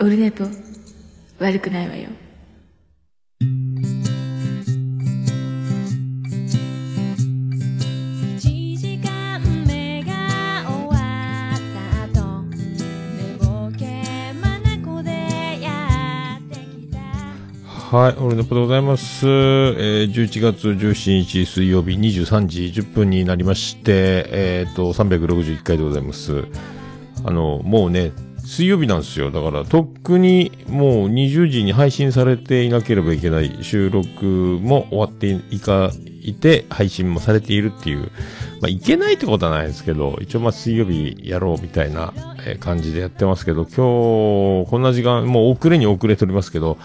オルネポ悪くないわよ1時間目が終わった後寝ぼけまなこでやってきたはい、オルネポでございます。えー、11月17日水曜日23時10分になりまして、えっ、と、361回でございます。あの、もうね、水曜日なんですよ。だから、とっくにもう20時に配信されていなければいけない収録も終わっていか、いて、配信もされているっていう、まあ、いけないってことはないですけど、一応まあ水曜日やろうみたいな感じでやってますけど、今日、こんな時間、もう遅れに遅れておりますけど、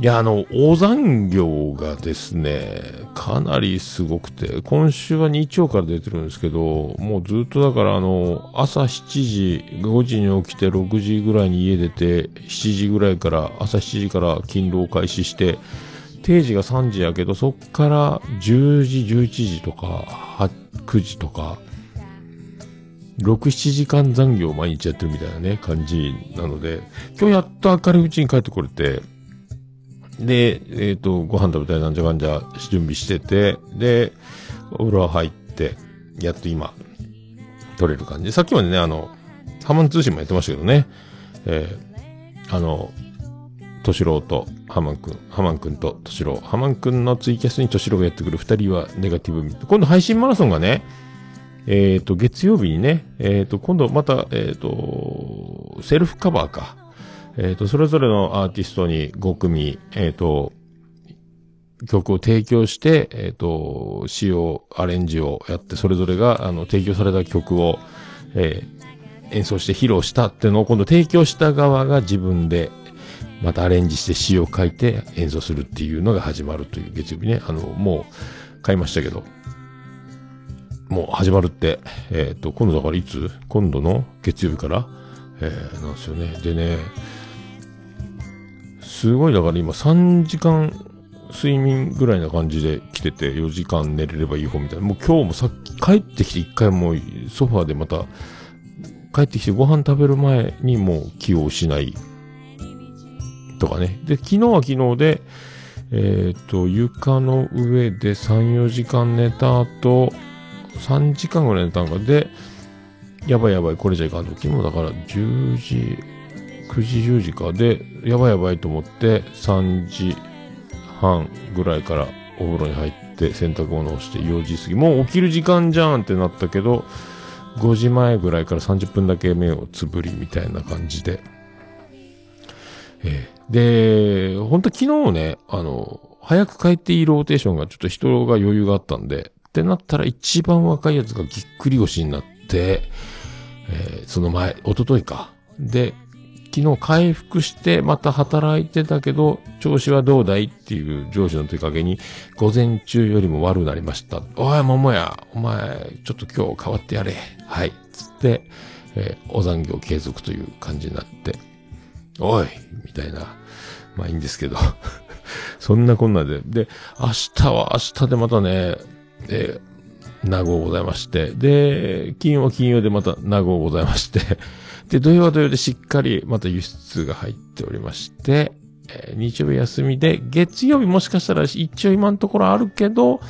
いや、あの、大残業がですね、かなりすごくて、今週は日曜から出てるんですけど、もうずっとだからあの、朝7時、5時に起きて6時ぐらいに家出て、7時ぐらいから、朝7時から勤労開始して、定時が3時やけど、そっから10時、11時とか、9時とか、6、7時間残業毎日やってるみたいなね、感じなので、今日やっと明るいうちに帰ってこれて、で、えっ、と、ご飯食べたりなんじゃかんじゃ準備してて、で、お風呂入って、やっと今、撮れる感じ。さっきまでね、あの、ハマン通信もやってましたけどね、えー、あの、トシローとハマンくん、ハマンくんとトシロー、ハマンくんのツイキャスにトシローがやってくる二人はネガティブ。今度配信マラソンがね、えっ、と、月曜日にね、えっ、と、今度また、えっ、と、セルフカバーか。えっ、と、それぞれのアーティストに5組、えっ、と、曲を提供して、えっ、と、使用、アレンジをやって、それぞれが、あの、提供された曲を、えー演奏して披露したっていうのを、今度提供した側が自分で、またアレンジして詩を書いて演奏するっていうのが始まるという月曜日ね。あの、もう、買いましたけど、もう始まるって、えっ、と、今度だからいつ？今度の月曜日から、えー、なんですよね。でね、すごいだから今3時間睡眠ぐらいな感じで来てて4時間寝れればいい方みたいな。もう今日もさっき帰ってきて一回もうソファーでまた帰ってきてご飯食べる前にもう気を失いとかね。で、昨日は昨日で、えっ、と、床の上で3、4時間寝た後、3時間ぐらい寝たんかで、やばいやばい、これじゃいかんと。昨日だから10時、9時、10時かで、やばいやばいと思って、3時半ぐらいからお風呂に入って洗濯物をして4時過ぎ、もう起きる時間じゃんってなったけど、5時前ぐらいから30分だけ目をつぶりみたいな感じで。ええで、本当昨日ね、あの、早く帰っていいローテーションがちょっと人が余裕があったんで、ってなったら一番若いやつがぎっくり腰になって、えーその前、一昨日か。で、昨日回復してまた働いてたけど、調子はどうだいっていう上司の問いかけに、午前中よりも悪くなりました。おい、桃や、お前、ちょっと今日変わってやれ。はい。つって、えーお残業継続という感じになって、おいみたいな。まあいいんですけど。そんなこんなで。で、明日は明日でまたね、えー名号ございまして、で、金曜は金曜でまた名号ございまして、で、土曜は土曜でしっかりまた輸出が入っておりまして、えー日曜日休みで、月曜日もしかしたら一応今のところあるけど、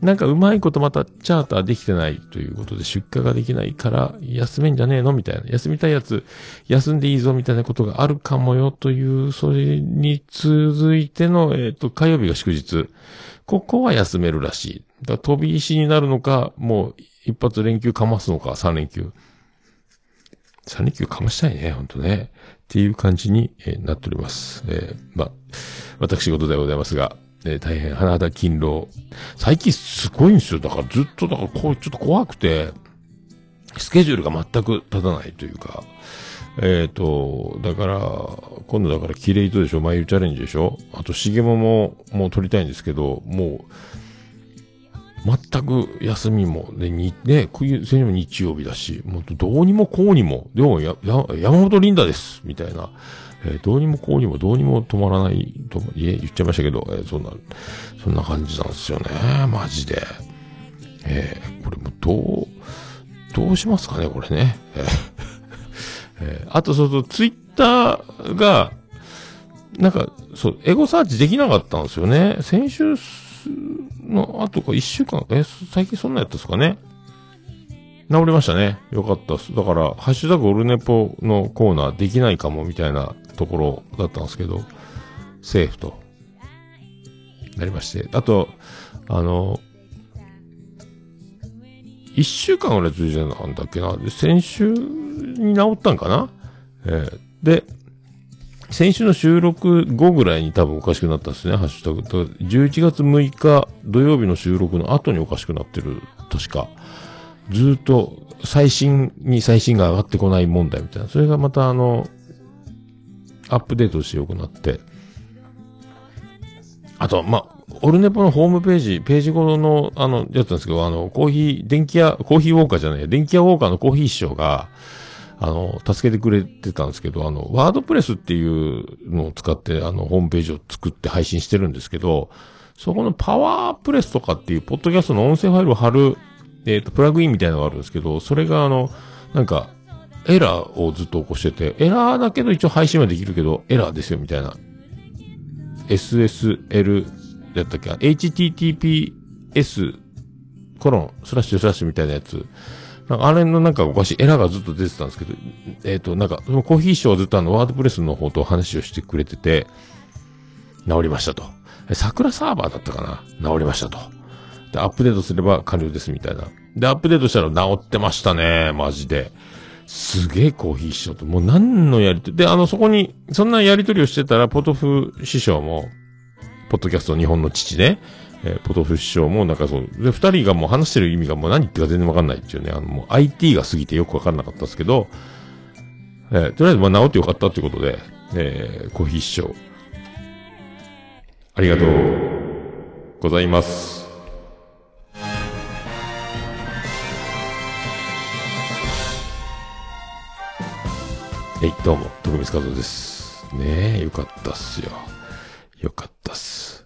なんかうまいことまたチャーターできてないということで出荷ができないから休めんじゃねえのみたいな。休みたいやつ休んでいいぞみたいなことがあるかもよという、それに続いての、えっ、と、火曜日が祝日。ここは休めるらしい。だから飛び石になるのか、もう一発連休かますのか、3連休。3連休かましたいね、ほんとね。っていう感じに、えーなっております。えーまあ、私事でございますが、えー大変花田勤労。最近すごいんですよ。だからずっと、だからこう、ちょっと怖くて、スケジュールが全く立たないというか、えっ、と、だから、今度だからキレイトでしょ、眉チャレンジでしょ？あと、しげもも、もう撮りたいんですけど、もう、全く休みも、ね、に、ね、冬、それも日曜日だし、もうどうにもこうにも、でも、や、や、山本リンダですみたいな。えーどうにもこうにもどうにも止まらないと、いえ、言っちゃいましたけど、えーそんな、そんな感じなんですよね。マジで。えーこれもどう、どうしますかね、これね。えーえーあとそうそう、ツイッターが、なんか、そう、エゴサーチできなかったんですよね。先週の後か一週間、え、最近そんなやったですかね。治りましたね。よかったっす。だから、ハッシュタグオルネポのコーナーできないかもみたいなところだったんですけど、セーフと、なりまして。あと、あの、一週間ぐらい続いてたんだっけな。先週に治ったんかなえーで、先週の収録後ぐらいに多分おかしくなったんですね、ハッシュタグ。11月6日土曜日の収録の後におかしくなってる、確か。ずっと最新に最新が上がってこない問題みたいな。それがまたあの、アップデートして良くなって。あと、ま、オルネポのホームページ、ページごとの、あの、やつなんですけど、あの、コーヒー、電気屋、コーヒーウォーカーじゃない、電気屋ウォーカーのコーヒー師匠が、あの、助けてくれてたんですけど、あの、ワードプレスっていうのを使って、あの、ホームページを作って配信してるんですけど、そこのパワープレスとかっていう、ポッドキャストの音声ファイルを貼る、えっ、と、プラグインみたいなのがあるんですけど、それがあの、なんか、エラーをずっと起こしてて、エラーだけど一応配信はできるけど、エラーですよ、みたいな。SSL やったっけ ?HTTPS コロン、スラッシュスラッシュみたいなやつ。なんかあれのなんかおかしいエラーがずっと出てたんですけど、えっ、と、なんか、そのコーヒーショーはずっとあの、ワードプレスの方と話をしてくれてて、治りましたと。桜サーバーだったかな？治りましたと。で、アップデートすれば完了ですみたいな。で、アップデートしたら治ってましたね、マジで。すげえコーヒー師匠と、もう何のやりとり、で、あの、そこに、そんなやりとりをしてたら、ポトフ師匠も、ポッドキャスト日本の父ね、えーポトフ師匠もなんかそう、で、二人がもう話してる意味がもう何言ってか全然わかんないっていうね、あの、もう IT が過ぎてよくわかんなかったですけど、えーとりあえずまあ治ってよかったということで、えーコーヒー師匠、ありがとうございます。はい、どうも、徳光和夫です。ねえ、よかったっすよ。よかったっす。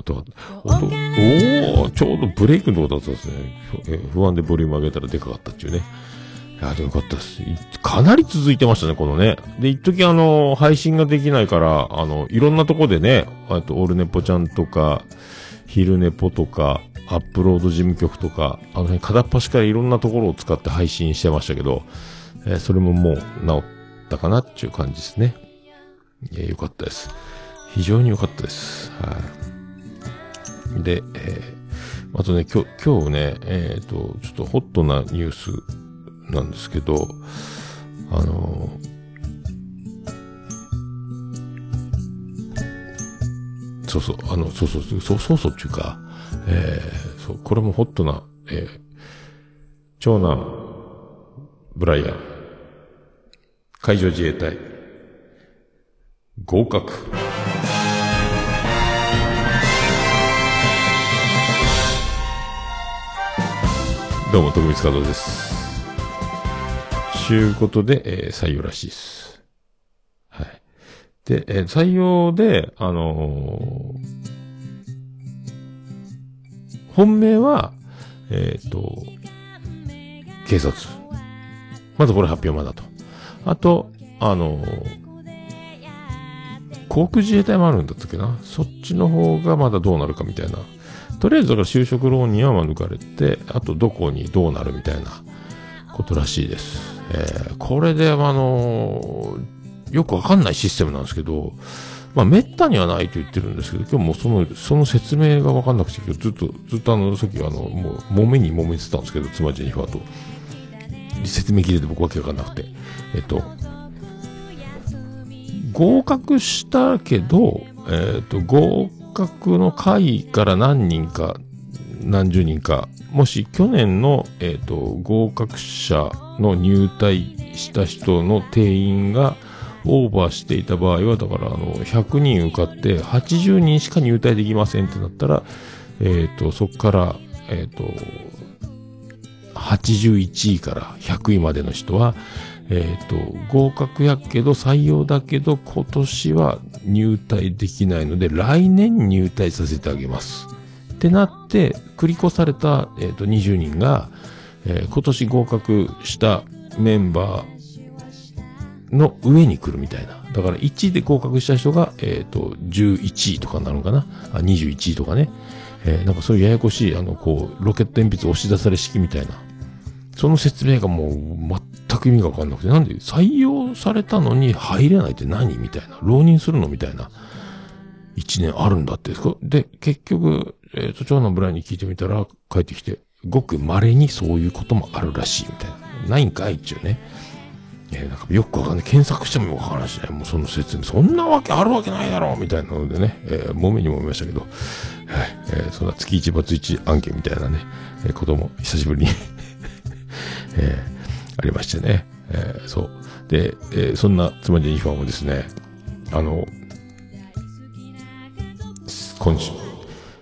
音が、音、おー、ちょうどブレイクのとこだったんですね。不安でボリューム上げたらでかかったっていうね。いや、でもよかったっす。いかなり続いてましたね、このね。で、一時あの、配信ができないから、あの、いろんなとこでね、あと、オールネポちゃんとか、ヒルネポとか、アップロード事務局とか、あの辺片っ端からいろんなところを使って配信してましたけど、えーそれももう治ったかなっていう感じですね。いや、よかったです。非常に良かったです。はい。で、えーあとね、今日、今日ね、えっ、と、ちょっとホットなニュースなんですけど、あのーそうそう、あの、そうそう、そうそうそうっていうか、えーそう、これもホットな、えー長男、ブライアン、海上自衛隊、合格。どうも、徳光和夫です。ちゅうことで、えー採用らしいです。はい。で、えー採用で、あのー本命は、えっ、と、警察。まずこれ発表まだと。あと、あの航空自衛隊もあるんだったっけな。そっちの方がまだどうなるかみたいな。とりあえずだから就職浪人は免れて、あとどこにどうなるみたいなことらしいです。えーこれで、あのーよくわかんないシステムなんですけど、まあ、めったにはないと言ってるんですけど、今日もその、その説明がわかんなくて、今日ずっと、ずっとあの、さっきあの、もう、揉めに揉めてたんですけど、妻ジェニファーと。説明聞いてて僕わけわかんなくて。えっと、合格したけど、えっ、と、合格の会から何人か、何十人か、もし去年の、えっ、と、合格者の入隊した人の定員がオーバーしていた場合は、だから、あの、100人受かって80人しか入隊できませんってなったら、えっ、と、そこから、えっ、と、81位から100位までの人は、えっ、と、合格やけど採用だけど今年は入隊できないので来年入隊させてあげます。ってなって、繰り越された、えっ、と、20人が、えー今年合格したメンバーの上に来るみたいな。だから1位で合格した人が、えっ、と、11位とかなのかな？あ、21位とかね。えーなんかそういうややこしい、あの、こう、ロケット鉛筆押し出され式みたいな。その説明がもう全く意味がわかんなくて、なんで採用されたのに入れないって何みたいな。浪人するのみたいな。一年あるんだって。で、結局、えっ、と、長男ブライに聞いてみたら、帰ってきて、ごく稀にそういうこともあるらしいみたいな。ないんかい一応ね。えーなんかよくわかんない。検索してもわからないしね。もうその説明、そんなわけあるわけないだろうみたいなのでね、えー、揉めにもめましたけど、はい、えーそんな月一罰一案件みたいなね、えーことも久しぶりに、えーありましてね。えーそう。で、えーそんな妻ジェニファーもですね、あの、今週、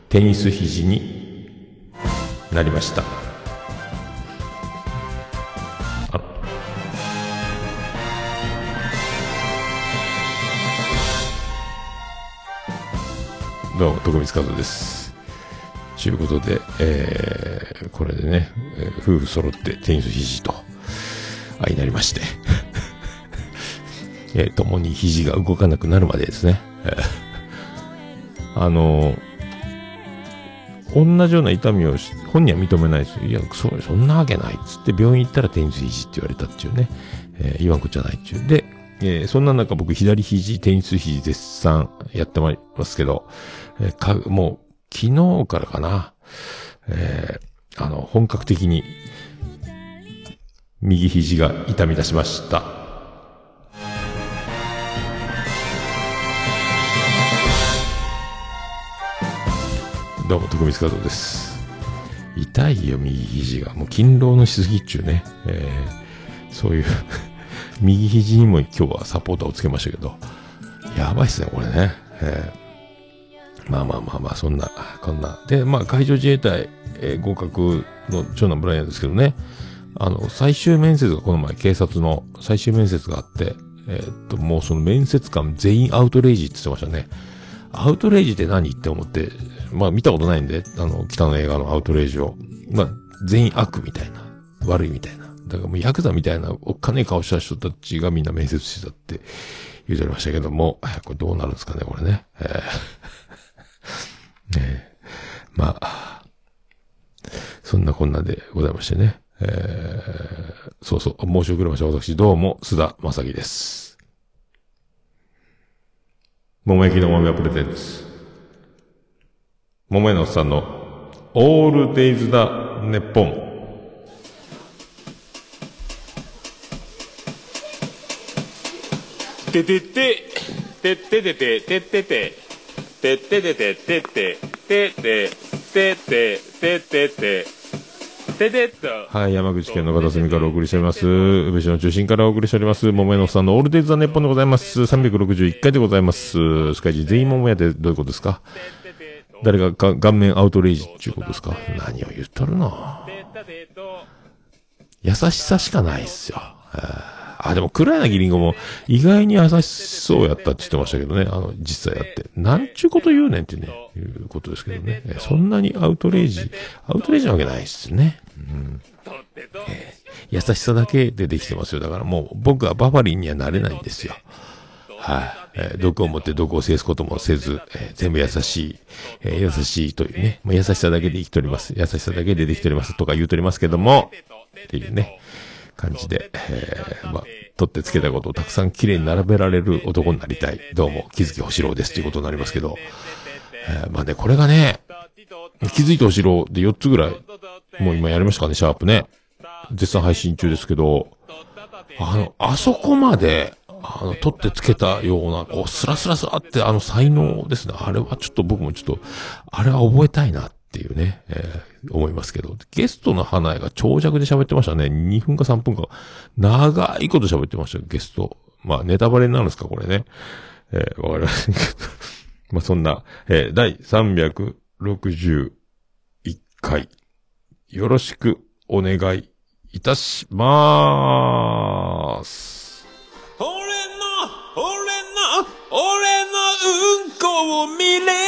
テニス肘になりました。あどうも、徳光和夫です。ということで、えー、これでね、えー夫婦揃ってテニス肘と、あいなりまして、えー、共に肘が動かなくなるまでですね、あの同じような痛みを本人は認めないですよ。いや、そそんなわけないっつって病院行ったらテニス肘って言われたっていうね、えー言わんこっちゃないっていう。で、えーそんな中僕左肘、テニス肘絶賛やってまいりますけど、えーか、もう昨日からかな、えーあの、本格的に右肘が痛み出しました。どうも、徳光和夫です。痛いよ、右肘が。もう勤労のしすぎっちゅうね。えーそういう、右肘にも今日はサポーターをつけましたけど、やばいっすね、これね。えーまあまあまあまあ、そんな、こんな。で、まあ、海上自衛隊、えー合格の長男ブライアンですけどね、あの、最終面接がこの前、警察の最終面接があって、えーっと、もうその面接官全員アウトレイジって言ってましたね。アウトレイジって何って思って、まあ見たことないんで、あの、北の映画のアウトレイジを。まあ、全員悪みたいな。悪いみたいな。だからもうヤクザみたいなおっかねえ顔した人たちがみんな面接してたって言うておりましたけども、これどうなるんですかね、これね。えーねえまあ、そんなこんなでございましてね。えーそうそう、申し遅れました。私、どうも、須田正樹です。桃焼きの豆はプレゼンツ。桃屋のおっさんの、オールデイズだ、ネッポン。ててて、てっててて、てってて、てっててて、てて、てて、てて、ててて、てて。はい、山口県の片隅からお送りしております。宇部市の中心からお送りしております。桃屋のさんのオールデイズ・ザ・ネッポンでございます。361回でございます。スカイジ全員桃屋ってどういうことですか？誰がが顔面アウトレイジっていうことですか？何を言っとるの？優しさしかないっすよ。あ、でも黒柳りんごも意外に優しそうやったって言ってましたけどね。あの、実際やって。なんちゅうこと言うねんってね、いうことですけどね。そんなにアウトレイジ、アウトレイジなわけないっすね。うん優しさだけでできてますよ。だからもう僕はバファリンにはなれないんですよ。はい、えー毒を持って毒を制すこともせず、えー全部優しい、えー優しいというね、まあ、優しさだけで生きております。優しさだけでできておりますとか言うとりますけども、っていうね、感じで、えーまあ、取ってつけたことをたくさん綺麗に並べられる男になりたい。どうも、気づき星郎ですということになりますけど、えーまあね、これがね、気づいて星郎で4つぐらい、もう今やりましたかね、シャープね。絶賛配信中ですけど、あの、あそこまで、あの、取ってつけたような、こう、スラスラスラって、あの、才能ですね。あれはちょっと僕もちょっと、あれは覚えたいなっていうね、えー思いますけど。ゲストの花江が長尺で喋ってましたね。2分か3分か。長いこと喋ってましたよ、ゲスト。まあ、ネタバレになるんですか、これね。えーわかりませんけど。まあ、そんな、えー第361回、よろしくお願いいたしまーす。俺の、俺の、俺のうんこを見れ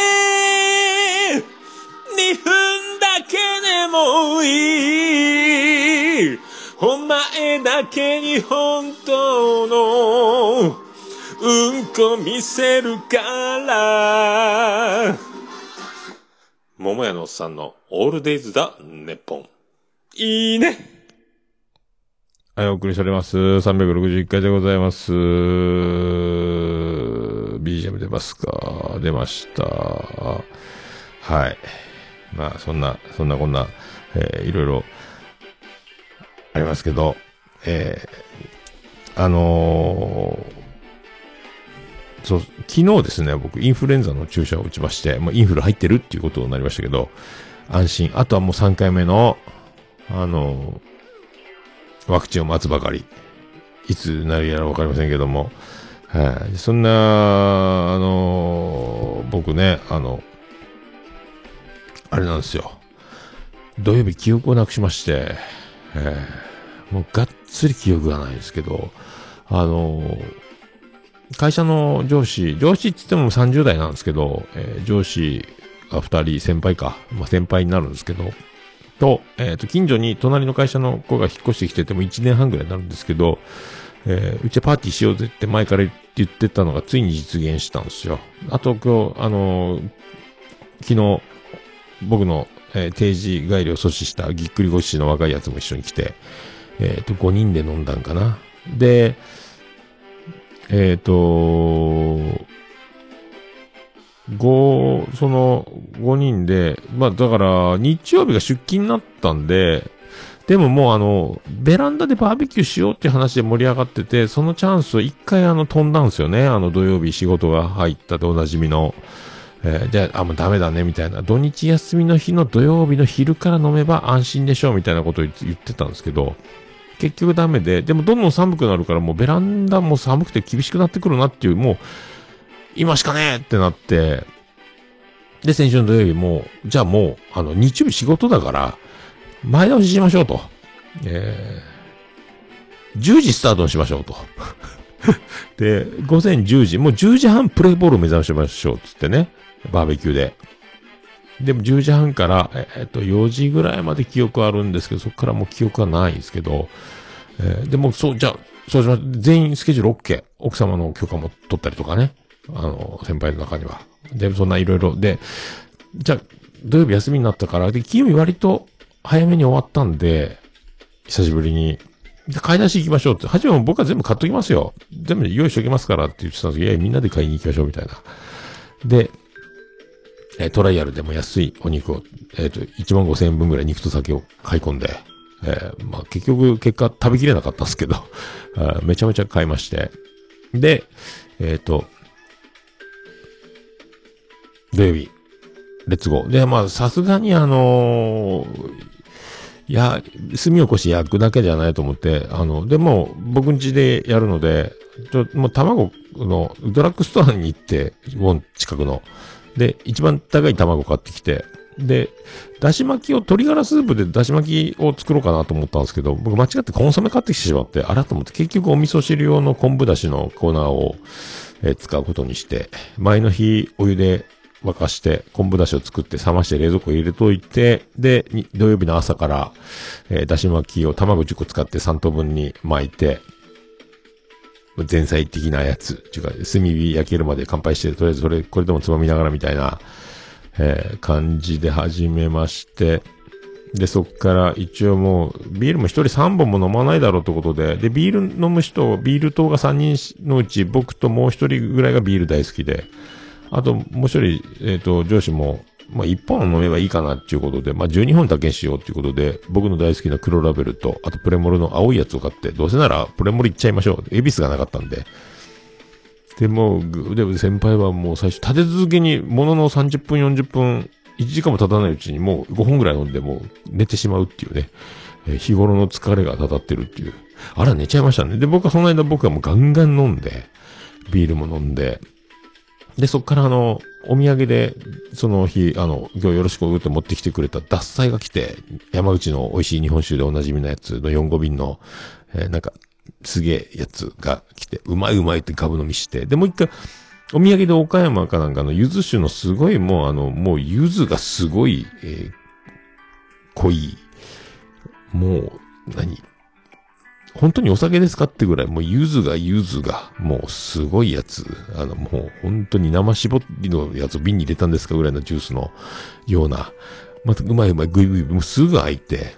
もいいお前だけに本当のうんこ見せるから。桃屋のおっさんのオールデイズだ、ネッポン。いいね。はい、お送りしております。361回でございます。BGM 出ますか？出ました。はい。まあ、そんな、そんなこんな、えーいろいろ、ありますけど、えーあのーそう、昨日ですね、僕、インフルエンザの注射を打ちまして、もうインフル入ってるっていうことになりましたけど、安心。あとはもう3回目の、あのーワクチンを待つばかり。いつなるやらわかりませんけども、はい。そんな、あのー僕ね、あの、あれなんですよ。土曜日記憶をなくしまして、えーもうがっつり記憶がないですけど、あのー会社の上司、上司って言っても30代なんですけど、えー上司が2人、先輩か、まあ、先輩になるんですけど、と、えっ、と、近所に隣の会社の子が引っ越してきてても1年半ぐらいになるんですけど、えーうちはパーティーしようぜって前から言ってたのがついに実現したんですよ。あと今日、あのー昨日、僕の、えー定時帰りを阻止したぎっくり腰の若いやつも一緒に来て、えっ、と、5人で飲んだんかな。で、えっ、と、五その5人で、まあだから日曜日が出勤になったんで、でももうあの、ベランダでバーベキューしようっていう話で盛り上がってて、そのチャンスを一回あの飛んだんですよね。あの土曜日仕事が入ったでおなじみの。えーじゃあ、あ、もうダメだね、みたいな。土日休みの日の土曜日の昼から飲めば安心でしょう、みたいなことを言ってたんですけど、結局ダメで、でもどんどん寒くなるからもうベランダも寒くて厳しくなってくるなっていう、もう、今しかねえってなって、で、先週の土曜日も、じゃあもう、あの、日曜日仕事だから、前倒ししましょうと。えー、10時スタートにしましょうと。で、午前10時、もう10時半プレイボールを目指しましょうつってね。バーベキューで。でも10時半から、ええっと、4時ぐらいまで記憶あるんですけど、そこからもう記憶はないんですけど、えーでも、そう、じゃあ、そうします。全員スケジュール OK。奥様の許可も取ったりとかね。あの、先輩の中には。で、そんないろいろ。で、じゃあ、土曜日休みになったから、で、金曜日割と早めに終わったんで、久しぶりに。買い出し行きましょうって。初めも僕は全部買っときますよ。全部用意しときますからって言ってたんですけど、いや、みんなで買いに行きましょうみたいな。で、えトライアルでも安いお肉を、えっ、と、1万5千円分ぐらい肉と酒を買い込んで、えーまあ、結局、結果食べきれなかったんですけど、めちゃめちゃ買いまして。で、えっ、と、土曜日、レッツゴー。で、まあ、さすがにあのーいや、炭起こし焼くだけじゃないと思って、あの、でも、僕ん家でやるので、ちょ、もう卵の、ドラッグストアに行って、もう近くの。で、一番高い卵買ってきて、で、だし巻きを、鶏ガラスープでだし巻きを作ろうかなと思ったんですけど、僕間違ってコンソメ買ってきてしまって、あらと思って、結局お味噌汁用の昆布だしの粉を、えー使うことにして、前の日お湯で沸かして、昆布だしを作って冷まして冷蔵庫入れといて、で、土曜日の朝から、えーだし巻きを卵10個使って3等分に巻いて、前菜的なやつ、っていうか、炭火焼けるまで乾杯して、とりあえずそれ、これでもつまみながらみたいな、えー感じで始めまして、で、そっから一応もう、ビールも一人3本も飲まないだろうってことで、で、ビール飲む人、ビール党が3人のうち、僕ともう一人ぐらいがビール大好きで、あと、もう一人、えっ、と、上司も、まあ、1本飲めばいいかなっていうことで、まあ、12本だけしようっていうことで、僕の大好きな黒ラベルと、あとプレモルの青いやつを買って、どうせならプレモルいっちゃいましょう。エビスがなかったんで。で、もう、で先輩はもう最初、立て続けに、ものの30分、40分、1時間も経たないうちにもう5本ぐらい飲んで、もう寝てしまうっていうね。えー日頃の疲れがたたってるっていう。あら、寝ちゃいましたね。で、僕はその間僕はもうガンガン飲んで、ビールも飲んで、で、そっからあの、お土産で、その日、あの、今日よろしくって持ってきてくれた脱菜が来て、山口の美味しい日本酒でおなじみのやつの4、5瓶の、えーなんか、すげえやつが来て、うまいうまいってガブ飲みして、で、もう一回、お土産で岡山かなんかの柚子酒のすごいもうあの、もう柚子がすごい、えー濃い、もう、何？本当にお酒ですかってぐらい、もう柚子が柚子が、もうすごいやつ。あの、もう本当に生絞りのやつを瓶に入れたんですかぐらいのジュースのような、またうまいうまいグイグイ、もうすぐ開いて、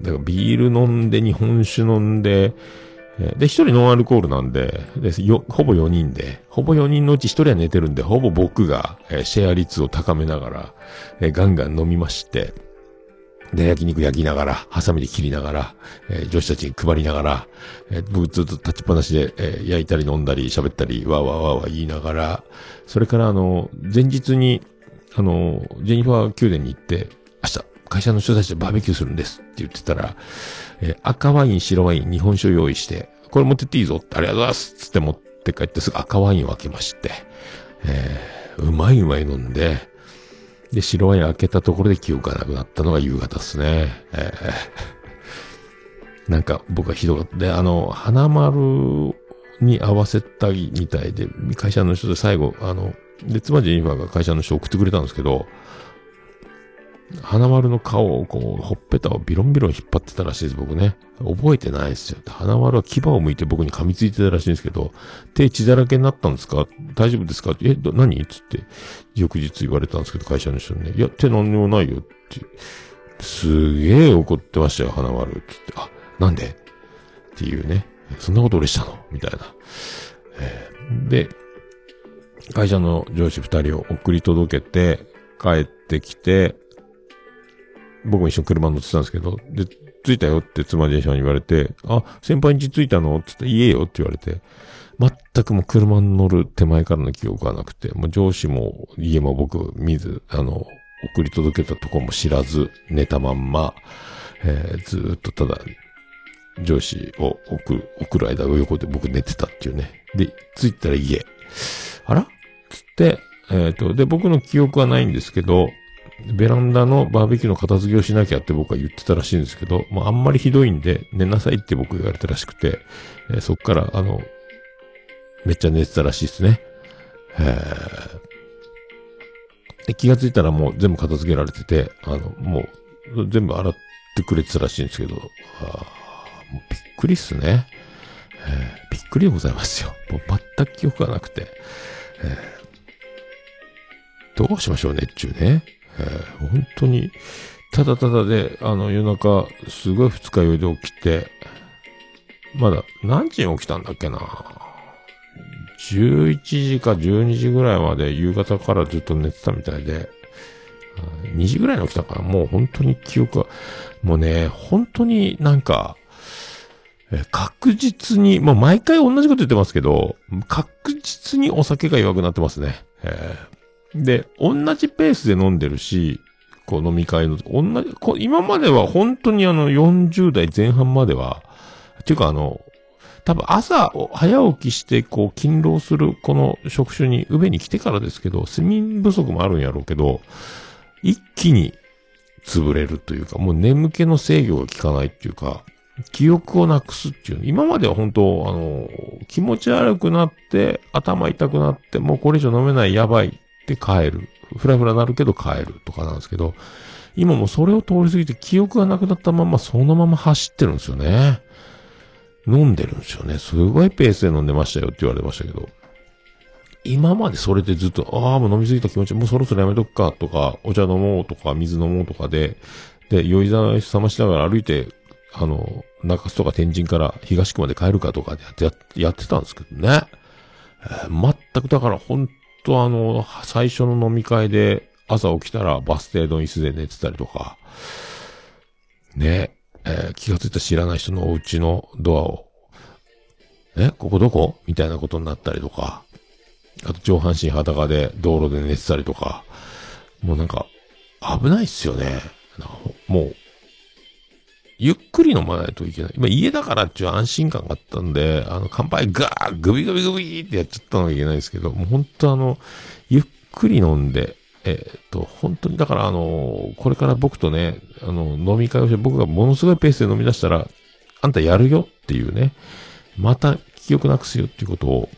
だからビール飲んで、日本酒飲んで、で、一人ノンアルコールなんで、で、よ、ほぼ4人で、ほぼ4人のうち一人は寝てるんで、ほぼ僕が、えーシェア率を高めながら、えーガンガン飲みまして、で、焼肉焼きながら、ハサミで切りながら、えー女子たちに配りながら、えー僕ずっと立ちっぱなしで、えー焼いたり飲んだり喋ったり、わーわーわーわー言いながら、それからあの、前日に、あの、ジェニファー宮殿に行って、明日、会社の人たちでバーベキューするんですって言ってたら、えー赤ワイン、白ワイン、日本酒を用意して、これ持ってっていいぞって、ありがとうございますつって持って帰ってすぐ赤ワインを開けまして、えーうまいうまい飲んで、で、白ワイン開けたところで記憶がなくなったのが夕方ですね。えーなんか僕はひどかった。で、あの、花丸に合わせたみたいで、会社の人で最後、あの、で、妻ジェニファーが会社の人送ってくれたんですけど、花丸の顔をこう、ほっぺたをビロンビロン引っ張ってたらしいです、僕ね。覚えてないですよ。花丸は牙を向いて僕に噛みついてたらしいんですけど、手血だらけになったんですか？大丈夫ですか？え、何？つって、翌日言われたんですけど、会社の人にね。いや、手何にもないよって。すげえ怒ってましたよ、花丸。つって。あ、なんで？っていうね。そんなこと俺したの？みたいな。えーで、会社の上司二人を送り届けて、帰ってきて、僕も一緒に車乗ってたんですけど、で、着いたよって妻ジェンションに言われて、あ、先輩ん家着いたの？って言って、言えよって言われて、全くもう車に乗る手前からの記憶がなくて、もう上司も家も僕見ず、あの、送り届けたとこも知らず、寝たまんま、えーずっとただ、上司を送る、送る間横で僕寝てたっていうね。で、着いたら家。あら？つって、えっ、と、で、僕の記憶はないんですけど、ベランダのバーベキューの片付けをしなきゃって僕は言ってたらしいんですけど、まあ、あんまりひどいんで、寝なさいって僕言われたらしくて、えーそっから、あの、めっちゃ寝てたらしいですね。え気がついたらもう全部片付けられてて、あの、もう、全部洗ってくれてたらしいんですけど、あもうびっくりっすね。びっくりでございますよ。もう全く記憶がなくて。えどうしましょうねっちゅうね。えー本当に、ただただで、あの、夜中、すごい二日酔いで起きて、まだ、何時に起きたんだっけな。11時か12時ぐらいまで夕方からずっと寝てたみたいで、2時ぐらいに起きたから、もう本当に記憶が、もうね、本当になんか、確実に、まあ、毎回同じこと言ってますけど、確実にお酒が弱くなってますね。えーで、同じペースで飲んでるし、こう飲み会の、同じ、こ今までは本当にあの40代前半までは、っていうかあの、多分朝、早起きして、こう、勤労する、この職種に、上に来てからですけど、睡眠不足もあるんやろうけど、一気に潰れるというか、もう眠気の制御が効かないっていうか、記憶をなくすっていう。今までは本当、あの、気持ち悪くなって、頭痛くなって、もうこれ以上飲めない、やばいって帰る。ふらふらなるけど帰るとかなんですけど、今もそれを通り過ぎて記憶がなくなったままそのまま走ってるんですよね。飲んでるんですよね。すごいペースで飲んでましたよって言われましたけど。今までそれでずっと、ああ、もう飲みすぎた気持ち、もうそろそろやめとくかとか、お茶飲もうとか、水飲もうとかで、で、酔い覚ましながら歩いて、あの、中洲とか天神から東区まで帰るかとかでやってやってたんですけどね。えー全くだから本当あの、最初の飲み会で朝起きたらバス停の椅子で寝てたりとか、ね、えー気がついた知らない人のお家のドアを、え、ここどこ？みたいなことになったりとか、あと上半身裸で道路で寝てたりとか、もうなんか、危ないっすよね。もう、ゆっくり飲まないといけない。今家だからっていう安心感があったんで、あの、乾杯ガーグビグビグビってやっちゃったのがいけないですけど、もう本当あの、ゆっくり飲んで、えーっと、本当に、だからあの、これから僕とね、あの、飲み会をして僕がものすごいペースで飲み出したら、あんたやるよっていうね、また記憶なくすよっていうことを、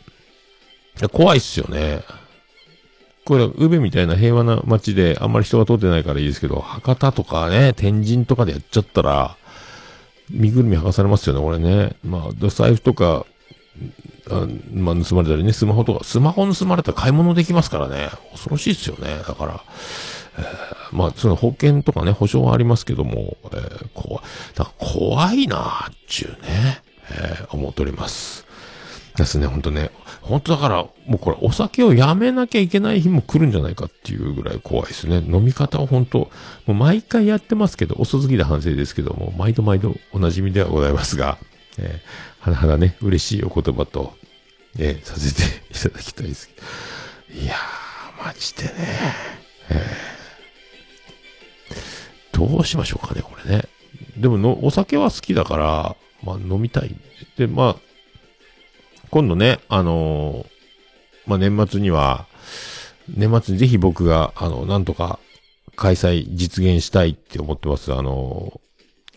い怖いっすよね。これ、宇部みたいな平和な街であんまり人が通ってないからいいですけど、博多とかね、天神とかでやっちゃったら、身ぐるみ剥がされますよね、これね。まあ、財布とか、あまあ、盗まれたりね、スマホとか、スマホ盗まれたら買い物できますからね。恐ろしいですよね。だから、えーまあ、その保険とかね、保証はありますけども、えー、怖い、だから怖いなーっちゅうね、えー思っております。ですね、本当ね。本当だから、もうこれお酒をやめなきゃいけない日も来るんじゃないかっていうぐらい怖いですね。飲み方を本当、もう毎回やってますけど、遅すぎた反省ですけども、毎度毎度お馴染みではございますが、えー、はなはなね、嬉しいお言葉と、えーさせていただきたいですけど。いやー、マジでね、えーどうしましょうかね、これね。でもの、お酒は好きだから、まあ飲みたい。で、まあ、今度ね、あのーまあ、年末には、年末にぜひ僕が、あの、なんとか開催実現したいって思ってます。あのー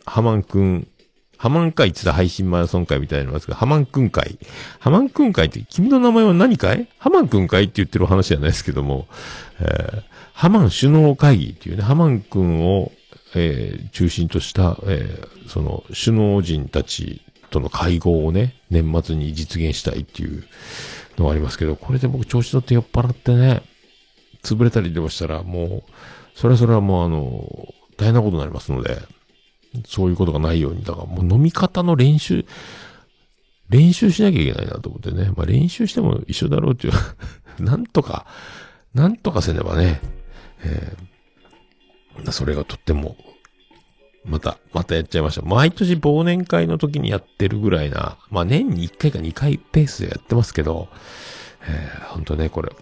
ハマンくん、ハマン会って配信マラソン会みたいなのがありますけど、ハマンくん会。ハマンくん会って、君の名前は何かい？ハマンくん会って言ってる話じゃないですけども、えーハマン首脳会議っていうね、ハマンくんを、えー中心とした、えーその首脳陣たちとの会合をね、年末に実現したいっていうのがありますけど、これで僕調子乗って酔っ払ってね、潰れたりでもしたら、もう、それはそれはもうあの、大変なことになりますので、そういうことがないように、だからもう飲み方の練習、練習しなきゃいけないなと思ってね。まあ練習しても一緒だろうっていう、なんとか、なんとかせねばね、えーそれがとっても、また、またやっちゃいました。毎年忘年会の時にやってるぐらいな、まあ年に1回か2回ペースでやってますけど、えー、ほんとね、これ、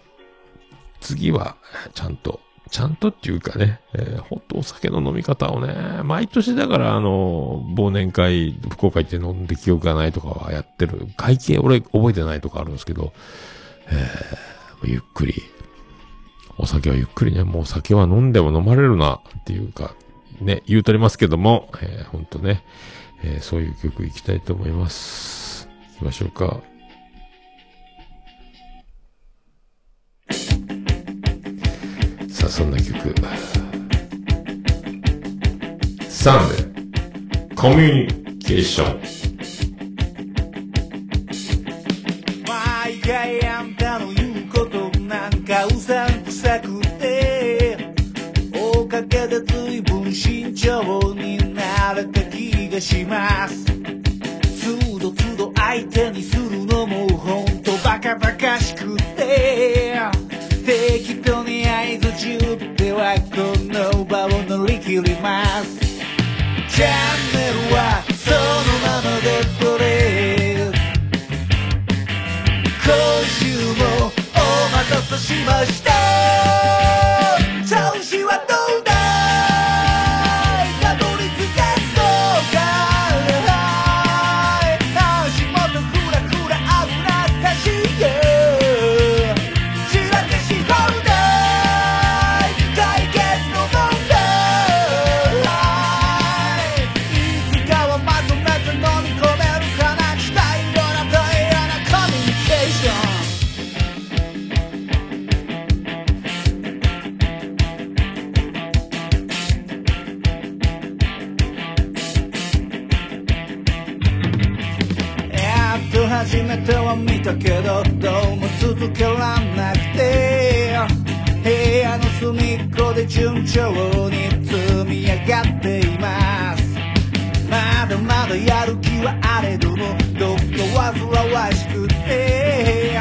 次は、ちゃんと、ちゃんとっていうかね、えー、ほんとお酒の飲み方をね、毎年だからあの、忘年会、福岡行って飲んで記憶がないとかはやってる。会計俺覚えてないとかあるんですけど、えー、ゆっくり、お酒はゆっくりね、もう酒は飲んでも飲まれるな、っていうか、ね、言うとりますけども、えー、ほんとね、えーそういう曲行きたいと思います。行きましょうか。さあ、そんな曲。サンデー、コミュニケーション。かうさんくさくておかげで随分れた気がします。つどつど相手にするのもほんとバカバカしくて。適当に合図中ではこの場を乗り切ります。チャンネルはそのままでこれ。今週もお待たせしました。たけどどうも続けらんなくて。部屋の隅っこで順調に積み上がっています。まだまだやる気はあれどもどっか煩わしくて。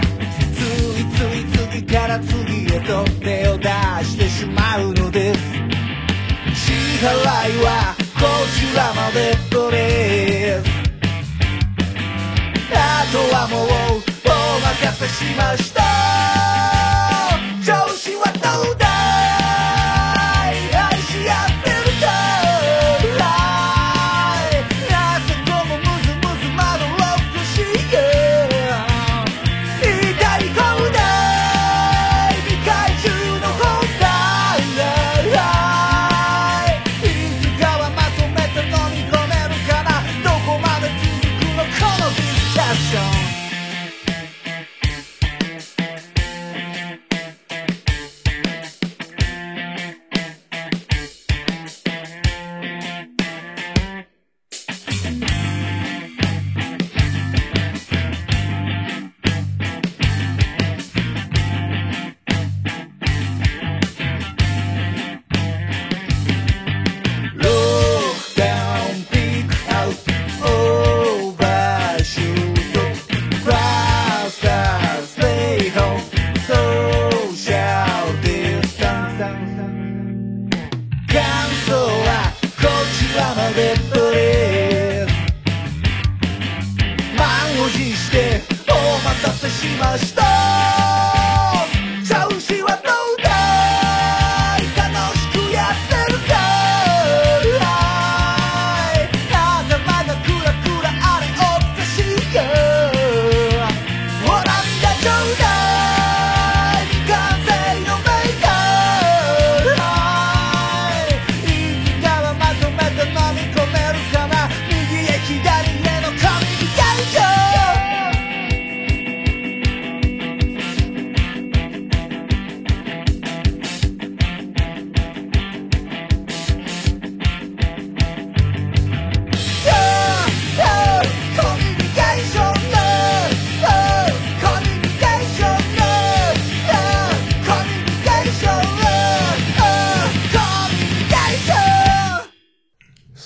ついつい次から次へと手を出してしまうのです。支払いはこちらまでこれあとはもうせしました。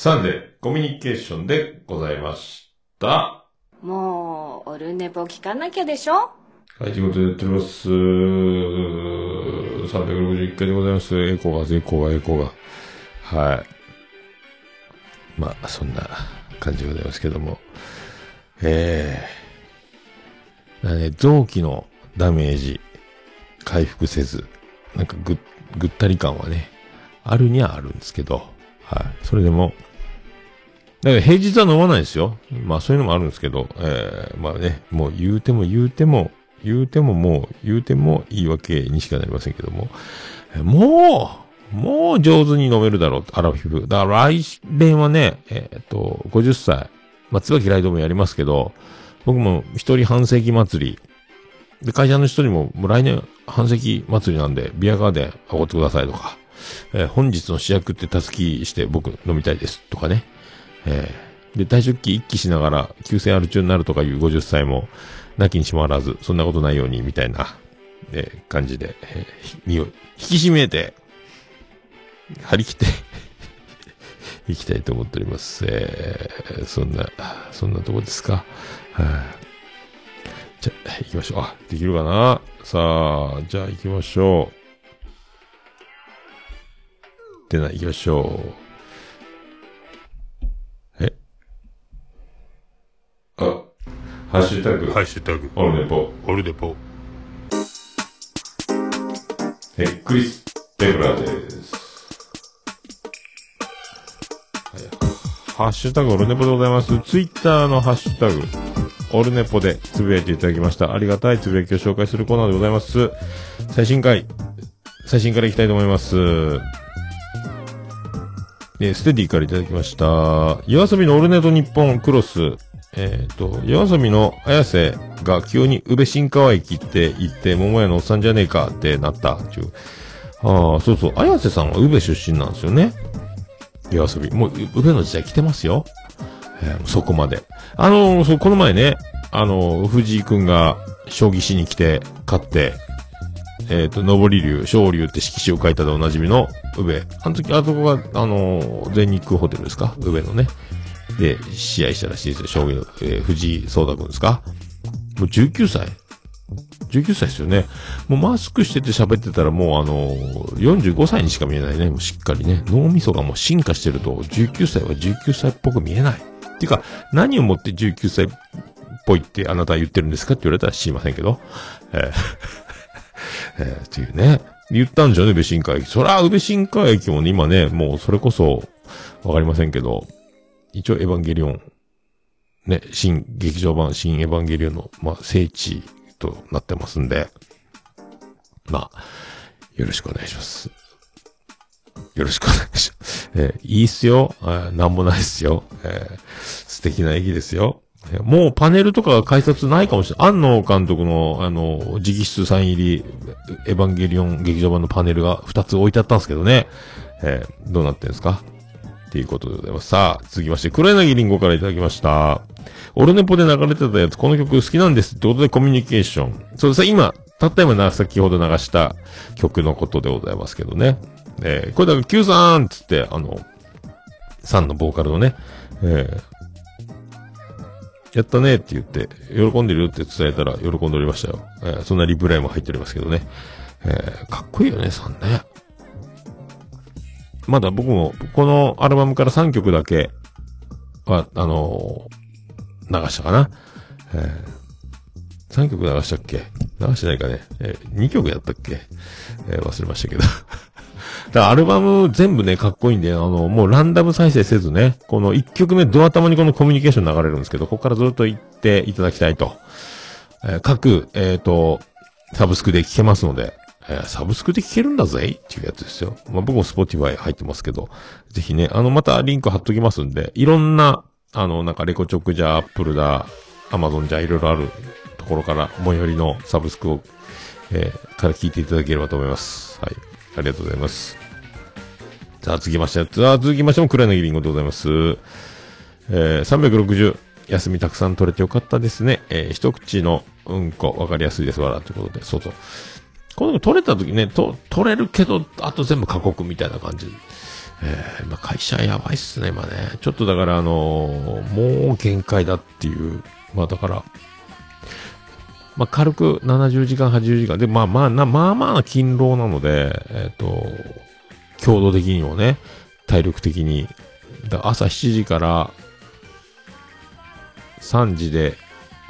サンデーコミュニケーションでございました。もう、オルネポ聞かなきゃでしょ？はい、ということでやっております。361回でございます。エコーが、エコーが、エコーが。はい。まあ、そんな感じでございますけども。ええだね、臓器のダメージ、回復せず、なんかぐ、ぐったり感はね、あるにはあるんですけど、はい。それでも、だから平日は飲まないですよ。まあそういうのもあるんですけど、えー、まあね、もう言うても言うても、言うてももう、言うても言い訳にしかなりませんけども、えーもう、もう上手に飲めるだろう、アラフィフ。だから来年はね、えーっと、50歳、まあ、椿ライドもやりますけど、僕も一人半世紀祭り、で、会社の人にも、もう来年半世紀祭りなんで、ビアガーデンおごってくださいとか、えー本日の主役ってたすきして僕飲みたいですとかね。えーで、退職期一気しながら、急性アル中になるとかいう50歳も、なきにしもあらず、そんなことないように、みたいな、えー感じで、えーひ身を引き締めて、張り切って、いきたいと思っております。えーそんな、そんなとこですか。はいじゃあ、行きましょう。あ、できるかなさあ、じゃあ行きましょう。でな、行きましょう。ハッシュタグ、ハッシュタグ、オルネポ、オルデポ。え、クリス・ペブラです。はいハッシュタグオルネポでございます。ツイッターのハッシュタグ、オルネポでつぶやいていただきました。ありがたいつぶやきを紹介するコーナーでございます。最新回、最新からいきたいと思います。えーステディからいただきました。夜遊びのオルネト日本クロス。えっ、と、夜遊びの綾瀬が急に宇部新川駅って言って、桃屋のおっさんじゃねえかってなった。ちゅうああ、そうそう。綾瀬さんは宇部出身なんですよね。夜遊び。もう、宇部の時代来てますよ。えーそこまで。あのーそう、この前ね、あのー藤井くんが将棋しに来て、勝って、えっ、と、上り竜、昇竜って色紙を書いたでおなじみの、宇部。あの時、あそこが、あのー全日空ホテルですか？宇部のね。で、試合したらしいですよ、将棋の、えー藤井聡太くんですかもう19歳 ?19 歳ですよね。もうマスクしてて喋ってたらもうあのー、45歳にしか見えないね。もうしっかりね。脳みそがもう進化してると、19歳は19歳っぽく見えない。っていうか、何をもって19歳っぽいってあなたは言ってるんですかって言われたら知りませんけど。えー えーっていうね。言ったんじゃね、宇部新海駅。そら、宇部新海駅もね、今ね、もうそれこそ、わかりませんけど、一応エヴァンゲリオン、ね、新劇場版、新エヴァンゲリオンの、まあ、聖地となってますんで、まあ、よろしくお願いします。よろしくお願いします。えーいいっすよ。えーなんもないっすよ。えー素敵な駅ですよ。もうパネルとか改札ないかもしれない。安野監督の、あの、直筆サイン入り、エヴァンゲリオン劇場版のパネルが2つ置いてあったんですけどね。えーどうなってんですか？っていうことでございます。さあ、続きまして、黒柳りんごからいただきました。オルネポで流れてたやつ、この曲好きなんですってことでコミュニケーション。そうですね今、たった今な、先ほど流した曲のことでございますけどね。えーこれだから Q さんっつって、あの、さんのボーカルのね、えーやったねって言って、喜んでるよって伝えたら喜んでおりましたよ。えーそんなリプライも入っておりますけどね。えーかっこいいよね、さんね。まだ僕も、このアルバムから3曲だけは、あのー流したかな。えー、3曲流したっけ？流してないかね。えー、2曲やったっけ？えー忘れましたけど。だからアルバム全部ね、かっこいいんで、あの、もうランダム再生せずね、この1曲目ドア玉にこのコミュニケーション流れるんですけど、ここからずっと行っていただきたいと。えー各、えっ、と、サブスクで聴けますので、えーサブスクで聴けるんだぜっていうやつですよ。まあ、僕も Spotify 入ってますけど、ぜひね、あの、またリンク貼っときますんで、いろんな、あの、なんかレコチョクじゃ、アップルだ、アマゾンじゃ、いろいろあるところから、最寄りのサブスクを、えーから聞いていただければと思います。はい。ありがとうございます。さあ、続きまして、さあ、続きましても、黒柳りんごでございます。えー、360、休みたくさん取れてよかったですね。えー、一口のうんこ、わかりやすいです、わら、ということで、そうそう。この取れた時ね、と、取れるけど、あと全部過酷みたいな感じ。えーまあ、会社やばいっすね、今ね。ちょっとだから、あのーもう限界だっていう。まあだから、まあ軽く70時間、80時間。で、まあまあ、まあまあ勤労なので、えっ、と、強度的にもね、体力的に。だ朝7時から3時で、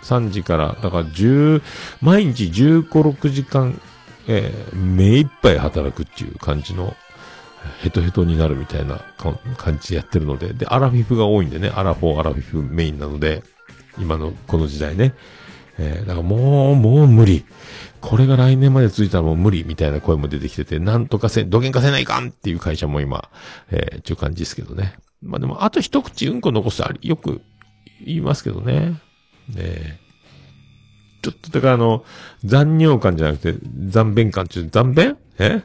3時から、だから10、毎日15、6時間、えー目いっぱい働くっていう感じの、ヘトヘトになるみたいな感じでやってるので、で、アラフィフが多いんでね、アラフォー、アラフィフメインなので、今のこの時代ね。えーだからもう、もう無理。これが来年まで続いたらもう無理みたいな声も出てきてて、なんとかせ、どげんかせないかんっていう会社も今、えー、っていう感じですけどね。まあでも、あと一口うんこ残すとあり、よく言いますけどね。ねえちょっとだからあの、残尿感じゃなくて、残便感っていう、残便？え？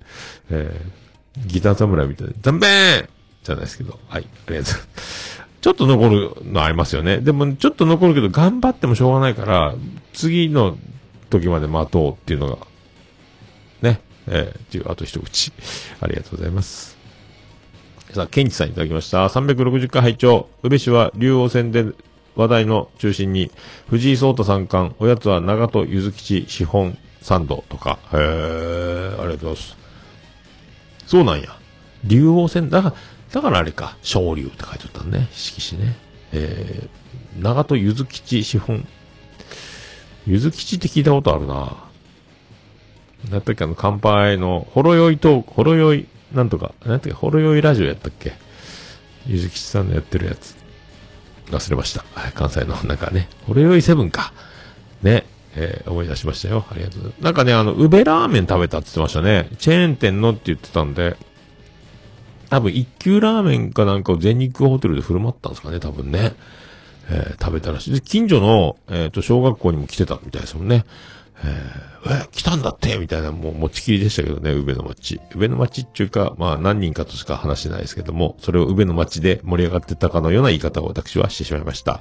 えーギター侍みたいな、残便じゃないですけど。はい、ありがとうございます。ちょっと残るのありますよね。でも、ちょっと残るけど、頑張ってもしょうがないから、次の時まで待とうっていうのが、ね、えー、っていう、あと一口。ありがとうございます。さあ、ケンチさんいただきました。360回拝聴宇部市は竜王戦で話題の中心に、藤井聡太三冠、おやつは長戸ゆず吉資本サンドとか、へー、ありがとうございます。そうなんや。竜王戦、だから、だからあれか、昇竜って書いてあったね、色紙ね。えー、長戸ゆず吉資本。ゆず吉って聞いたことあるな。なんだっけあの、乾杯の、ほろ酔いトーク、ほろ酔い、なんとか、なんていうか、ほろ酔いラジオやったっけゆず吉さんのやってるやつ。忘れました。関西の、なんかね、ほろ酔いセブンか。ね。えー思い出しましたよ。ありがとうございます。なんかね、あの、宇部ラーメン食べたって言ってましたね。チェーン店のって言ってたんで、多分一級ラーメンかなんかを全日空ホテルで振る舞ったんですかね、多分ね。えー食べたらしい。で近所の、えっ、と、小学校にも来てたみたいですもんね。えーえ、来たんだって？みたいな、もう持ちきりでしたけどね、宇部の町。宇部の町っていうか、まあ何人かとしか話してないですけども、それを宇部の町で盛り上がってたかのような言い方を私はしてしまいました。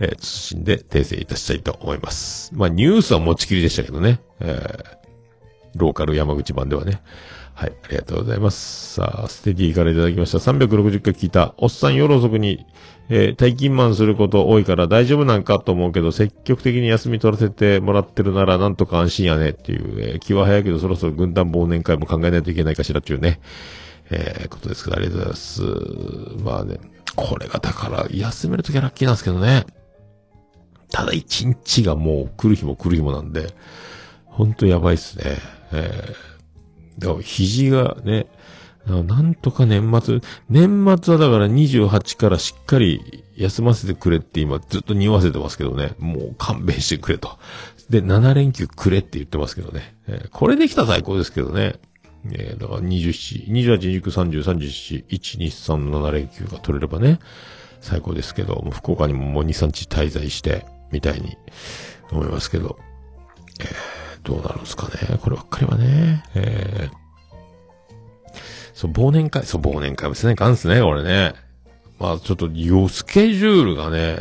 えー、謹んで訂正いたしたいと思います。まあニュースは持ちきりでしたけどね。えーローカル山口版ではね。はい、ありがとうございます。さあ、ステディからいただきました。360回聞いた。おっさん夜遅くに、えー、退勤マンすること多いから大丈夫なんかと思うけど、積極的に休み取らせてもらってるならなんとか安心やねっていう、えー気は早いけどそろそろ軍団忘年会も考えないといけないかしらっていうね、えーことですけど、ありがとうございます。まあね、これがだから、休めるときはラッキーなんですけどね。ただ一日がもう来る日も来る日もなんで、ほんとやばいっすね。えー、だから肘がね、なんとか年末、年末はだから28からしっかり休ませてくれって今ずっと匂わせてますけどね。もう勘弁してくれと。で、7連休くれって言ってますけどね。えーこれできたら最高ですけどね。えーだから27、28、29、30、37、1、2、3、7連休が取れればね、最高ですけど、もう福岡にももう2、3日滞在して、みたいに思いますけど、えーどうなるんですかね。こればっかりはね。えーそう、忘年会、そう、忘年会もせないかんですね、これね。まあ、ちょっと、よ、スケジュールがね、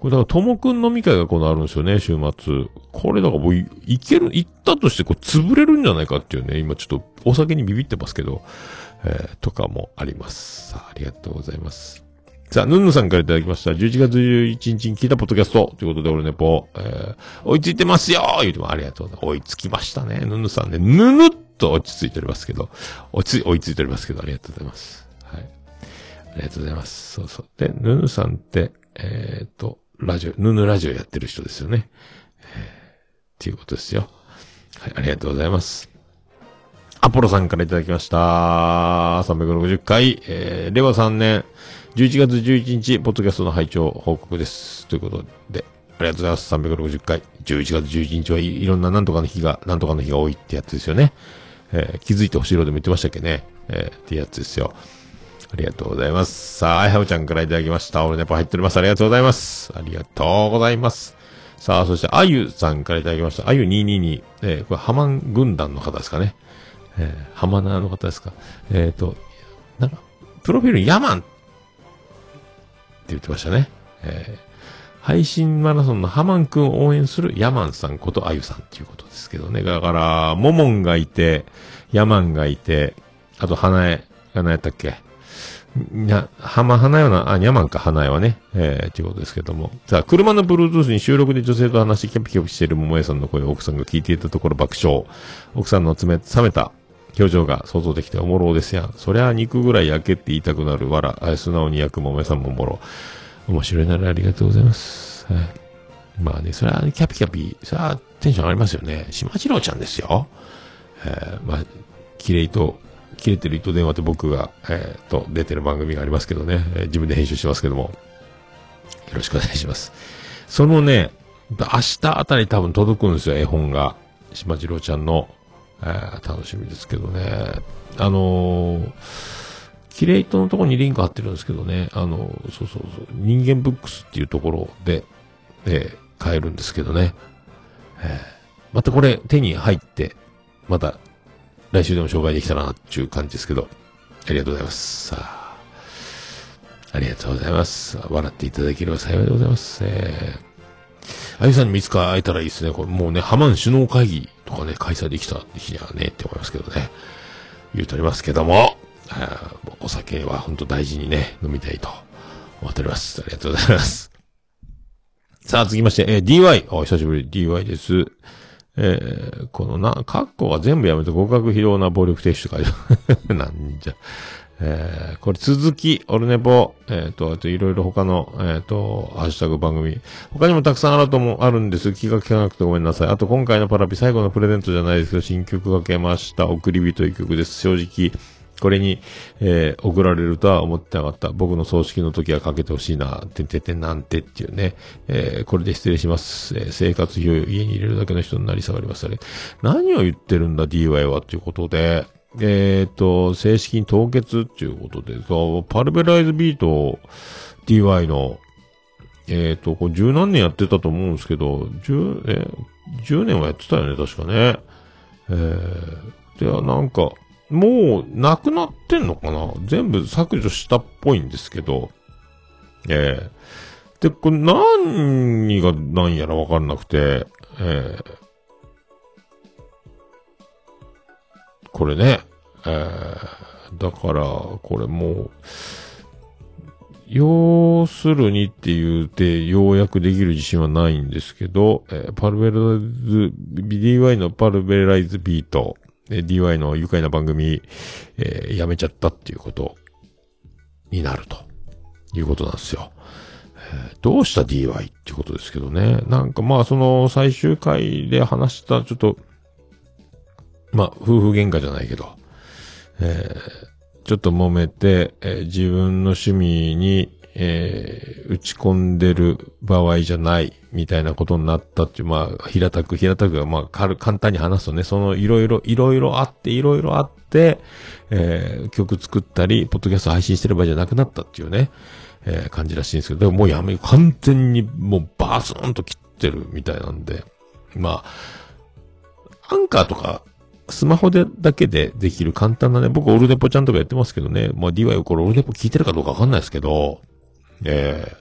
これだから、ともくん飲み会がこのあるんですよね、週末。これだからもうい、ける、行ったとしてこう、潰れるんじゃないかっていうね、今ちょっと、お酒にビビってますけど、えーとかもあります。さあ、ありがとうございます。さあ、ヌンヌさんからいただきました。11月11日に聞いたポッドキャスト。ということで、俺ね、ぽ、えー、追いついてますよ言うてもありがとうございます。追いつきましたね。ヌンヌさんね、ぬぬっと落ち着いておりますけど、落ち着い、追いついておりますけど、ありがとうございます。はい。ありがとうございます。そうそう。で、ヌヌさんって、えー、と、ラジオ、ヌヌラジオやってる人ですよね。えー、っていうことですよ。はい、ありがとうございます。アポロさんからいただきました。360回、えー、令和3年、11月11日、ポッドキャストの拝聴報告です。ということで、ありがとうございます。360回。11月11日はいいろんななんとかの日が、なんとかの日が多いってやつですよね。えー気づいてほしいろでも言ってましたっけね。えーってやつですよ。ありがとうございます。さあ、あいはむちゃんからいただきました。俺ね、やっぱ入っております。ありがとうございます。ありがとうございます。さあ、そして、あゆさんからいただきました。あゆ222。えーこれ、ハマン軍団の方ですかね。えー、ハマナーの方ですか。えっ、と、なんか、プロフィールにヤマンって言ってましたね。えー配信マラソンのハマンくんを応援するヤマンさんことあゆさんっていうことですけどね。だから、モモンがいて、ヤマンがいて、あと、花江、何やったっけ？な、浜花よな、あ、ニャマンか花よはね、えー、ということですけども。さあ、車の Bluetooth に収録で女性と話してキャピキャピしている桃江さんの声を奥さんが聞いていたところ爆笑。奥さんの冷、冷めた表情が想像できておもろですやん。そりゃ肉ぐらい焼けって言いたくなるわら、素直に焼く桃江さんもおもろ。面白いならありがとうございます。はい。まあね、それはキャピキャピ、それはテンション上がりますよね。島次郎ちゃんですよ。えー、まあ、綺麗と、切れてる糸電話って僕が、えー、と、出てる番組がありますけどね、えー自分で編集してますけども、よろしくお願いします。そのね、明日あたり多分届くんですよ、絵本が。島次郎ちゃんの、えー楽しみですけどね。あのー、キレイトのとこにリンク貼ってるんですけどね、あのそうそうそう、人間ブックスっていうところで、えー買えるんですけどね。えーまたこれ手に入って、また来週でも紹介できたらなっていう感じですけど、ありがとうございます。さあ、ありがとうございます。笑っていただければ幸いでございます。えー、あゆさんにもいつか会えたらいいですね。これもうね、ハマン首脳会議とかね、開催できた日にはね、って思いますけどね。言うとりますけども、あお酒は本当大事にね、飲みたいと思っております。ありがとうございます。さあ、続きまして、えー DY。お久しぶり、DY です。えー、このな、カッコは全部やめて合格疲労な暴力停止と書いてある。なんじゃ。えー、これ続き、オルネポ、えっ、と、あといろいろ他の、えっ、と、ハッシュタグ番組。他にもたくさんあるともあるんです。気が利かなくてごめんなさい。あと今回のパラピ最後のプレゼントじゃないですけど、新曲がけました。送り人一曲です。正直、これに、えー送られるとは思ってなかった。僕の葬式の時はかけてほしいな、てんてんてんなんてっていうね。えーこれで失礼します。えー生活費を家に入れるだけの人になり下がります。あれ。何を言ってるんだ、DY は、ということで。えっ、と、正式に凍結っていうことで、そうパルベライズビート、DY の、えっ、と、これ十何年やってたと思うんですけど、十、えー、10年はやってたよね、確かね。えー、で、なんか、もう、なくなってんのかな？全部削除したっぽいんですけど、えー、で、これ何が何やらわかんなくて、えー、これね、えー、だから、これもう、要するにって言うて、ようやくできる自信はないんですけど、えーパルベライズ、BDY のパルベライズビート、えー DY の愉快な番組、えーやめちゃったっていうことになるということなんですよ。どうした DY ってことですけどね。なんかまあその最終回で話したちょっと、まあ夫婦喧嘩じゃないけど、えーちょっと揉めて、えー自分の趣味に、えー打ち込んでる場合じゃない、みたいなことになったっていう、まあ、平たく、平たくが、まあ、軽簡単に話すとね、そのいろいろ、いろいろあって、いろいろあって、えー曲作ったり、ポッドキャスト配信してる場合じゃなくなったっていうね、えー感じらしいんですけど、でももうやめ、完全にもうバースーンと切ってるみたいなんで、まあ、アンカーとか、スマホでだけでできる簡単なね、僕オルネポちゃんとかやってますけどね、まあ DY これオルネポ聞いてるかどうかわかんないですけど、ええ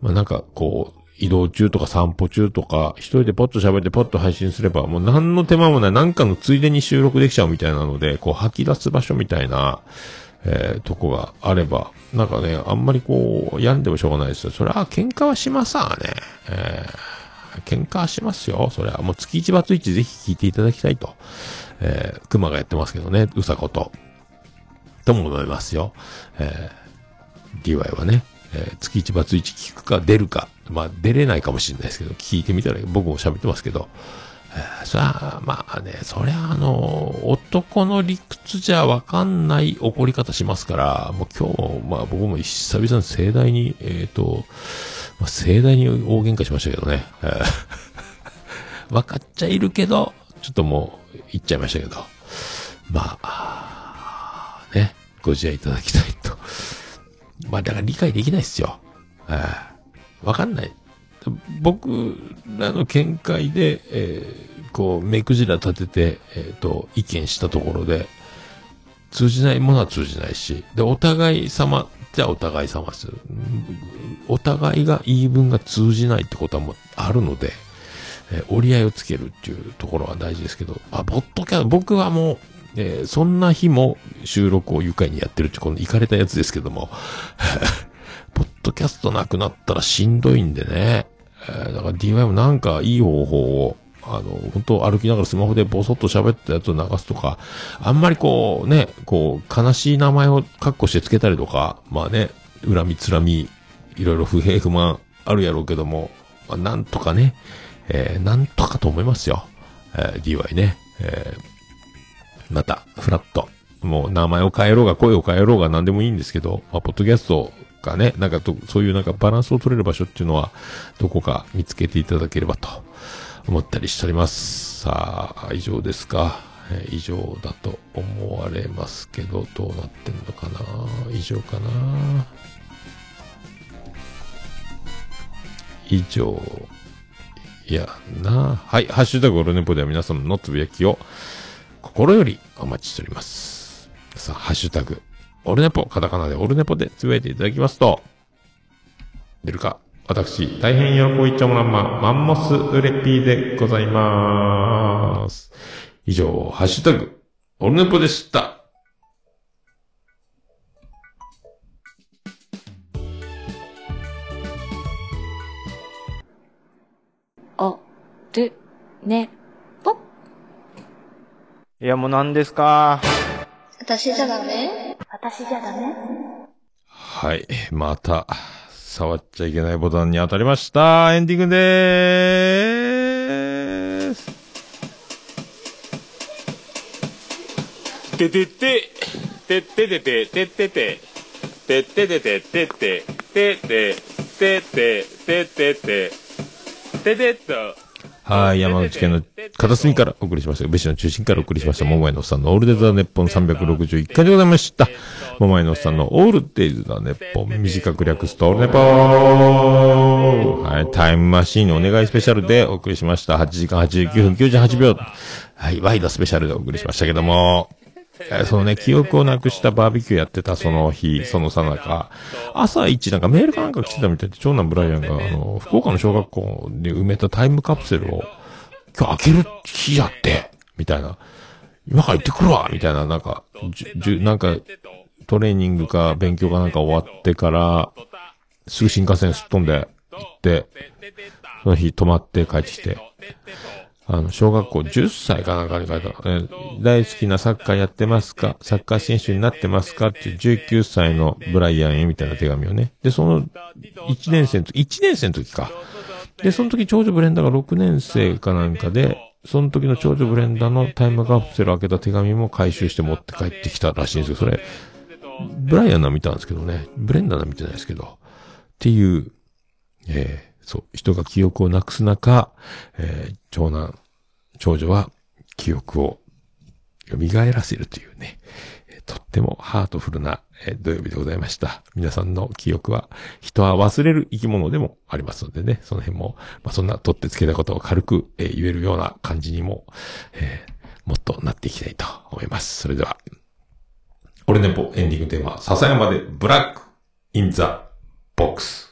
まあなんかこう、移動中とか散歩中とか、一人でポッと喋ってポッと配信すれば、もう何の手間もない、なんかのついでに収録できちゃうみたいなので、こう吐き出す場所みたいな、えーとこがあれば、なんかね、あんまりこう、病んでもしょうがないですよ。それは喧嘩はしますわね。えー喧嘩はしますよ。それはもう月一バツイチぜひ聞いていただきたいと。えー、熊がやってますけどね、うさこと。とも思いますよ。えー、DY はね、えー月一バツイチ聞くか出るか。まあ出れないかもしれないですけど、聞いてみたら僕も喋ってますけど、えーそれは、まあね、そりゃあの、男の理屈じゃわかんない怒り方しますから、もう今日、まあ僕も久々に盛大に、えっ、と、まあ、盛大に大喧嘩しましたけどね。えー 分かっちゃいるけど、ちょっともう言っちゃいましたけど。まあ、ね、ご自愛いただきたいと。まあだから理解できないっすよ。えーわかんない。僕らの見解で、えーこう、目くじら立てて、えっ、と、意見したところで、通じないものは通じないし、で、お互い様じゃお互い様です。お互いが言い分が通じないってことはもうあるので、えー折り合いをつけるっていうところは大事ですけど、あ、ポッドキャスト、僕はもう、えーそんな日も収録を愉快にやってるって、この行かれたやつですけども、ポッドキャストなくなったらしんどいんでね、えーだから DY もなんかいい方法を、あの、本当歩きながらスマホでボソッと喋ったやつを流すとか、あんまりこうね、こう、悲しい名前をカッコしてつけたりとか、まあね、恨みつらみ、いろいろ不平不満あるやろうけども、まあ、なんとかね、えーなんとかと思いますよ。えー DY ね。えーまた、フラット。もう名前を変えろうが声を変えろうが何でもいいんですけど、まあ、ポッドキャストがね、なんか、そういうなんかバランスを取れる場所っていうのは、どこか見つけていただければと思ったりしております。さあ、以上ですか。え以上だと思われますけど、どうなってんのかな以上かな以上。いやなはい、ハッシュタグオルネポでは皆様のつぶやきを心よりお待ちしております。さあ、ハッシュタグ、オルネポ、カタカナでオルネポでつぶやいていただきますと、出るか、私、大変喜びちゃもらんま、マンモスウレピーでございまーす。以上、ハッシュタグ、オルネポでした。お、る、ね、いや、もう何ですか？私じゃダメ？私じゃダメ？はい。また、触っちゃいけないボタンに当たりました。エンディングでーす。ててて、てててて、ててて、てててて、てて、てて、てて、ててて、ててと。はい、山口県の片隅からお送りしました。別紙の中心からお送りしました。桃井のおっさんのオールデイズ・ザ・ネッポン361回でございました。桃井のおっさんのオールデイズ・ザ・ネッポン短く略すとオールネポーはい、タイムマシーンお願いスペシャルでお送りしました。8時間89分98秒。はい、ワイドスペシャルでお送りしましたけども、えーそのね、記憶をなくしたバーベキューやってたその日、そのさなか、朝一なんかメールかなんか来てたみたいで、長男ブライアンが、あの、福岡の小学校で埋めたタイムカプセルを、今日開ける日やって、みたいな。今から行ってくるわみたいな、なんか、じゅ、じゅ、なんか、トレーニングか勉強かなんか終わってから、すぐ新幹線すっ飛んで行って、その日泊まって帰ってきて、あの、小学校10歳かなんかに書いた、ね、大好きなサッカーやってますか？サッカー選手になってますか？っていう19歳のブライアンへみたいな手紙をね。で、その1年生の時、1年生の時か。で、その時長女ブレンダーが6年生かなんかで、その時の長女ブレンダーのタイムカプセル開けた手紙も回収して持って帰ってきたらしいんですけど、それ、ブライアンの見たんですけどね。ブレンダーの見てないですけど。っていう、えーそう、人が記憶をなくす中、えー長男、長女は記憶を蘇らせるというね、とってもハートフルな、土曜日でございました。皆さんの記憶は、人は忘れる生き物でもありますのでね、その辺も、まあ、そんな取ってつけたことを軽く、え言えるような感じにも、えーもっとなっていきたいと思います。それでは、俺ネポエンディングテーマ、笹山で Black in the Box。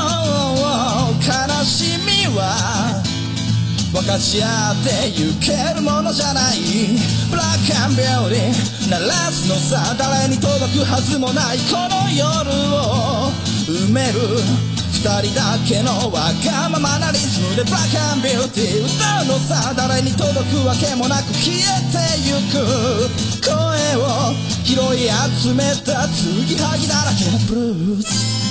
悲しみは分かち合ってゆけるものじゃない。ブラックアンビューティー鳴らすのさ誰に届くはずもないこの夜を埋める二人だけのわがままなリズムで。ブラックアンビューティー歌うのさ誰に届くわけもなく消えてゆく。声を拾い集めた継ぎはぎだらけのブルース。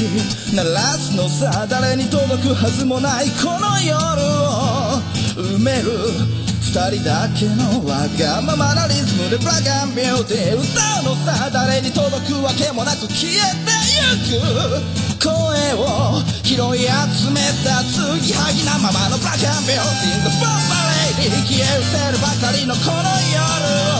鳴らすのさ誰に届くはずもないこの夜を埋める二人だけのわがままなリズムでブラックアンビューティー歌うのさ誰に届くわけもなく消えてゆく声を拾い集めた継ぎはぎなままのブラックアンビューティー The Bomb Lady 消え失せるばかりのこの夜を。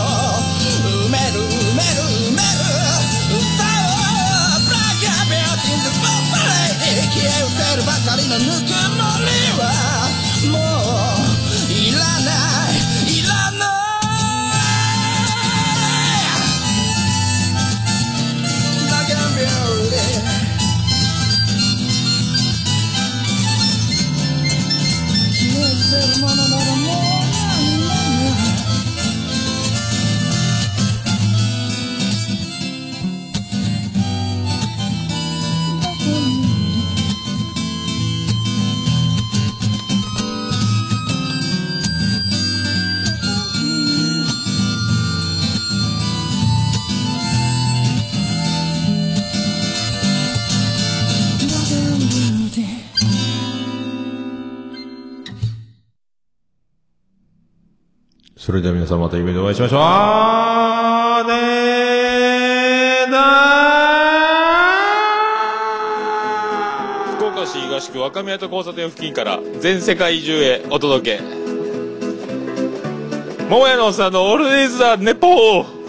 消え失せるばかりのぬくもりはそれでは皆さんまた夢でお会いしましょう。あーねー。な福岡市東区若宮と交差点付近から全世界中へお届け。桃屋のおっさんのオールディーズ・ザ・ネポー。